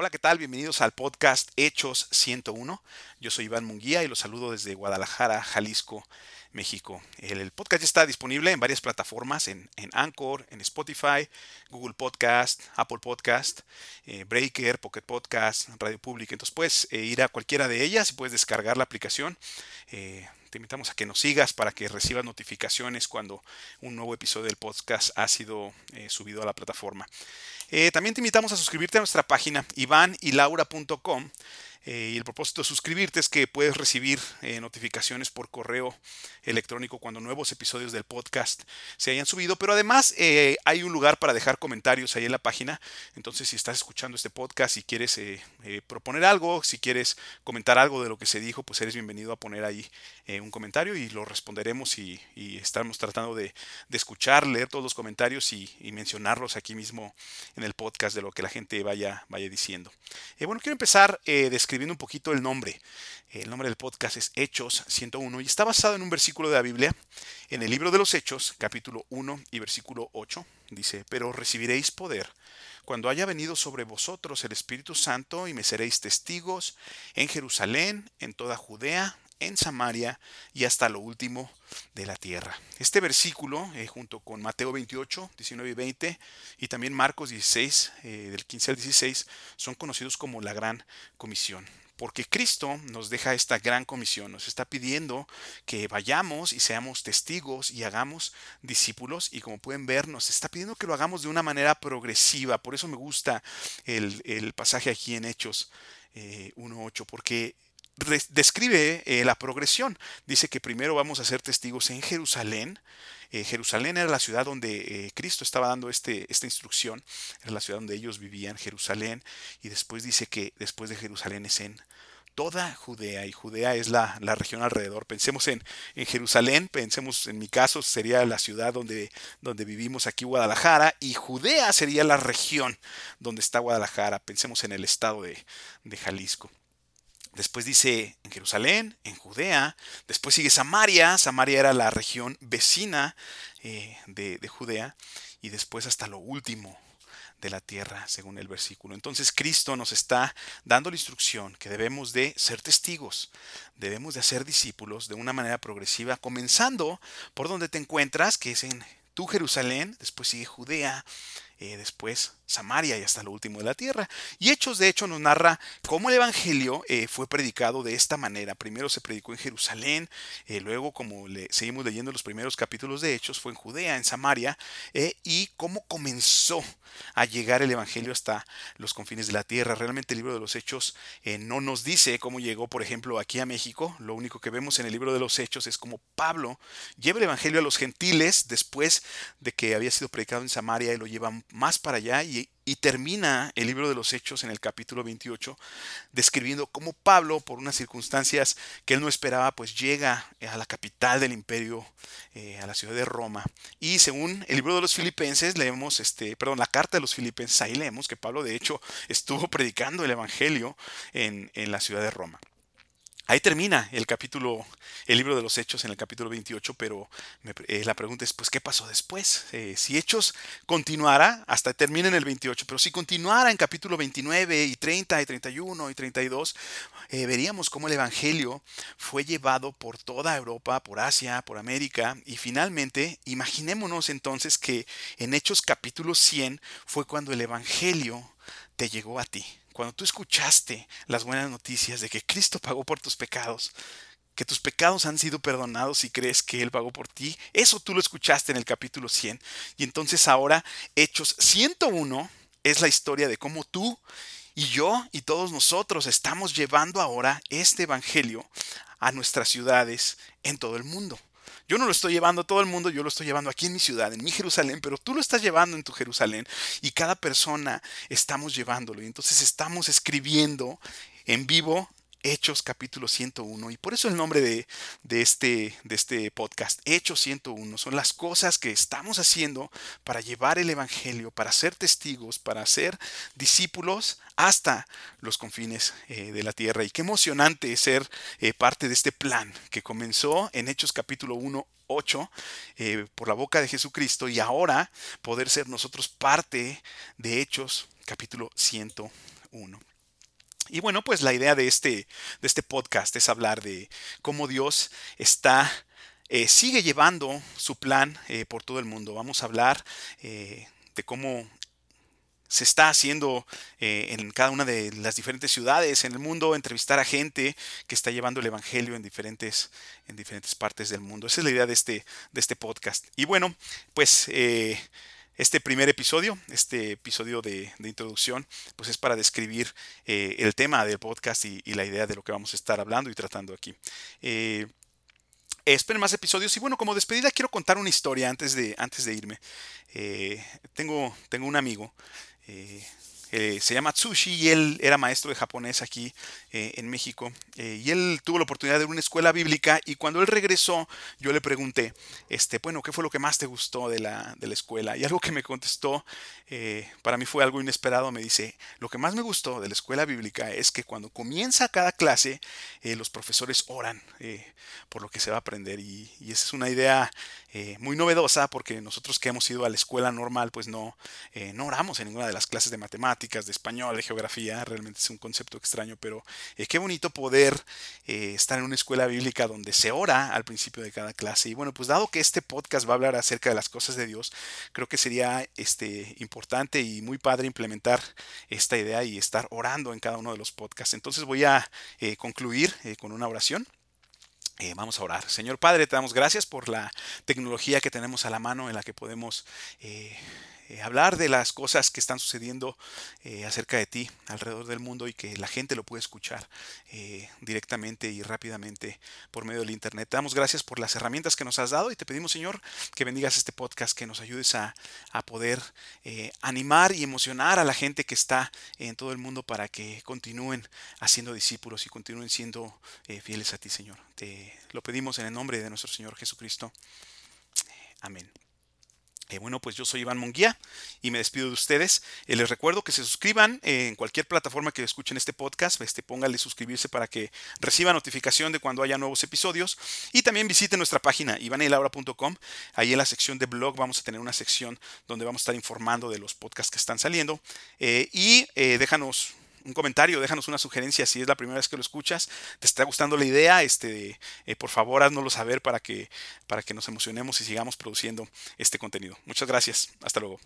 Hola, ¿qué tal? Bienvenidos al podcast Hechos 101. Yo soy Iván Munguía y los saludo desde Guadalajara, Jalisco, México. El, podcast ya está disponible en varias plataformas, en, Anchor, en Spotify, Google Podcast, Apple Podcast, eh, Breaker, Pocket Podcast, Radio Public. Entonces puedes eh, ir a cualquiera de ellas y puedes descargar la aplicación. Eh, te invitamos a que nos sigas para que recibas notificaciones cuando un nuevo episodio del podcast ha sido subido a la plataforma. También te invitamos a suscribirte a nuestra página ivanylaura.com eh, y el propósito de suscribirte es que puedes recibir eh, notificaciones por correo electrónico cuando nuevos episodios del podcast se hayan subido. Pero además eh, hay un lugar para dejar comentarios ahí en la página. Entonces si estás escuchando este podcast y quieres proponer algo, si quieres comentar algo de lo que se dijo, pues eres bienvenido a poner ahí un comentario y lo responderemos y, estamos tratando de, escuchar, leer todos los comentarios y, mencionarlos aquí mismo en el podcast de lo que la gente vaya, vaya diciendo. bueno, quiero empezar describiendo un poquito el nombre. El nombre del podcast es Hechos 101 y está basado en un versículo de la Biblia, en el libro de los Hechos, capítulo 1 y versículo 8. Dice, pero recibiréis poder cuando haya venido sobre vosotros el Espíritu Santo y me seréis testigos en Jerusalén, en toda Judea, en Samaria y hasta lo último de la tierra. Este versículo, eh, junto con Mateo 28, 19 y 20, y también Marcos 16, eh, del 15 al 16, son conocidos como la gran comisión. Porque Cristo nos deja esta gran comisión, nos está pidiendo que vayamos y seamos testigos y hagamos discípulos. Y como pueden ver, nos está pidiendo que lo hagamos de una manera progresiva. Por eso me gusta el, pasaje aquí en Hechos 1.8, eh, porque describe eh, la progresión. Dice que primero vamos a ser testigos en Jerusalén. Eh, Jerusalén era la ciudad donde eh, Cristo estaba dando este, esta instrucción, era la ciudad donde ellos vivían, Jerusalén, y después dice que después de Jerusalén es en toda Judea, y Judea es la, la región alrededor. Pensemos en, en, Jerusalén, pensemos en mi caso, sería la ciudad donde, donde vivimos aquí, Guadalajara, y Judea sería la región donde está Guadalajara. Pensemos en el estado de, de Jalisco. Después dice en Jerusalén, en Judea. Después sigue Samaria. Samaria era la región vecina eh, de, de Judea. Y después hasta lo último de la tierra, según el versículo. Entonces Cristo nos está dando la instrucción que debemos de ser testigos, debemos de hacer discípulos de una manera progresiva, comenzando por donde te encuentras, que es en tu Jerusalén, después sigue Judea, eh, después Samaria y hasta lo último de la tierra. Y Hechos, de hecho, nos narra cómo el Evangelio eh, fue predicado de esta manera. Primero se predicó en Jerusalén, eh, luego, como le, seguimos leyendo los primeros capítulos de Hechos, fue en Judea, en Samaria, y cómo comenzó a llegar el Evangelio hasta los confines de la tierra. Realmente el libro de los Hechos no nos dice cómo llegó, por ejemplo, aquí a México. Lo único que vemos en el libro de los Hechos es cómo Pablo lleva el Evangelio a los gentiles después de que había sido predicado en Samaria y lo lleva más para allá y, termina el libro de los Hechos en el capítulo 28 describiendo cómo Pablo, por unas circunstancias que él no esperaba, pues llega a la capital del imperio, eh, a la ciudad de Roma. Y según el libro de los Filipenses, leemos, este, perdón, la carta de los Filipenses, ahí leemos que Pablo de hecho estuvo predicando el Evangelio en la ciudad de Roma. Ahí termina el capítulo, el libro de los Hechos en el capítulo 28, pero eh, la pregunta es, pues, ¿qué pasó después? Eh, si Hechos continuara, hasta termina en el 28, pero si continuara en capítulo 29 y 30 y 31 y 32, eh, veríamos cómo el Evangelio fue llevado por toda Europa, por Asia, por América, y finalmente, imaginémonos entonces que en Hechos capítulo 100 fue cuando el Evangelio te llegó a ti cuando tú escuchaste las buenas noticias de que Cristo pagó por tus pecados, que tus pecados han sido perdonados y crees que Él pagó por ti, eso tú lo escuchaste en el capítulo 100. Y entonces ahora, Hechos 101 es la historia de cómo tú y yo y todos nosotros estamos llevando ahora este Evangelio a nuestras ciudades en todo el mundo. Yo no lo estoy llevando a todo el mundo, yo lo estoy llevando aquí en mi ciudad, en mi Jerusalén, pero tú lo estás llevando en tu Jerusalén y cada persona estamos llevándolo. Y entonces estamos escribiendo en vivo Hechos capítulo 101. Y por eso el nombre de, este, de este podcast, Hechos 101, son las cosas que estamos haciendo para llevar el Evangelio, para ser testigos, para ser discípulos hasta los confines eh, de la tierra. Y qué emocionante ser eh, parte de este plan que comenzó en Hechos capítulo 1, 8 eh, por la boca de Jesucristo y ahora poder ser nosotros parte de Hechos capítulo 101. Y bueno, pues la idea de este, de este podcast es hablar de cómo Dios está, eh, sigue llevando su plan eh, por todo el mundo. Vamos a hablar eh, de cómo se está haciendo en cada una de las diferentes ciudades en el mundo, entrevistar a gente que está llevando el Evangelio en diferentes, en diferentes partes del mundo. Esa es la idea de este, de este podcast. Y bueno, pues este primer episodio, este episodio de, introducción, pues es para describir eh, el tema del podcast y, la idea de lo que vamos a estar hablando y tratando aquí. Eh, esperen más episodios y bueno, como despedida quiero contar una historia antes de, antes de irme. Eh, tengo, tengo un amigo eh, se llama Tsushi y él era maestro de japonés aquí eh, en México. Eh, y él tuvo la oportunidad de ir a una escuela bíblica y cuando él regresó yo le pregunté, este, bueno, ¿qué fue lo que más te gustó de la, de la escuela? Y algo que me contestó, para mí fue algo inesperado, me dice, lo que más me gustó de la escuela bíblica es que cuando comienza cada clase los profesores oran por lo que se va a aprender y, y esa es una idea muy novedosa porque nosotros que hemos ido a la escuela normal pues no, no oramos en ninguna de las clases de matemáticas de español, de geografía, realmente es un concepto extraño, pero eh, qué bonito poder eh, estar en una escuela bíblica donde se ora al principio de cada clase. Y bueno, pues dado que este podcast va a hablar acerca de las cosas de Dios, creo que sería este, importante y muy padre implementar esta idea y estar orando en cada uno de los podcasts. Entonces voy a eh, concluir con una oración. vamos a orar. Señor Padre, te damos gracias por la tecnología que tenemos a la mano en la que podemos eh, hablar de las cosas que están sucediendo eh, acerca de ti alrededor del mundo y que la gente lo puede escuchar eh, directamente y rápidamente por medio del Internet. Te damos gracias por las herramientas que nos has dado y te pedimos, Señor, que bendigas este podcast, que nos ayudes a, a poder animar y emocionar a la gente que está en todo el mundo para que continúen haciendo discípulos y continúen siendo fieles a ti, Señor. Te lo pedimos en el nombre de nuestro Señor Jesucristo. Amén. Eh, bueno, pues yo soy Iván Monguía y me despido de ustedes. Eh, les recuerdo que se suscriban en cualquier plataforma que escuchen este podcast. Este, póngale suscribirse para que reciba notificación de cuando haya nuevos episodios. Y también visiten nuestra página ivanelaura.com. Ahí en la sección de blog vamos a tener una sección donde vamos a estar informando de los podcasts que están saliendo. Eh, y déjanos un comentario, déjanos una sugerencia si es la primera vez que lo escuchas, te está gustando la idea, este, eh, por favor haznoslo saber para que, para que nos emocionemos y sigamos produciendo este contenido. Muchas gracias, hasta luego.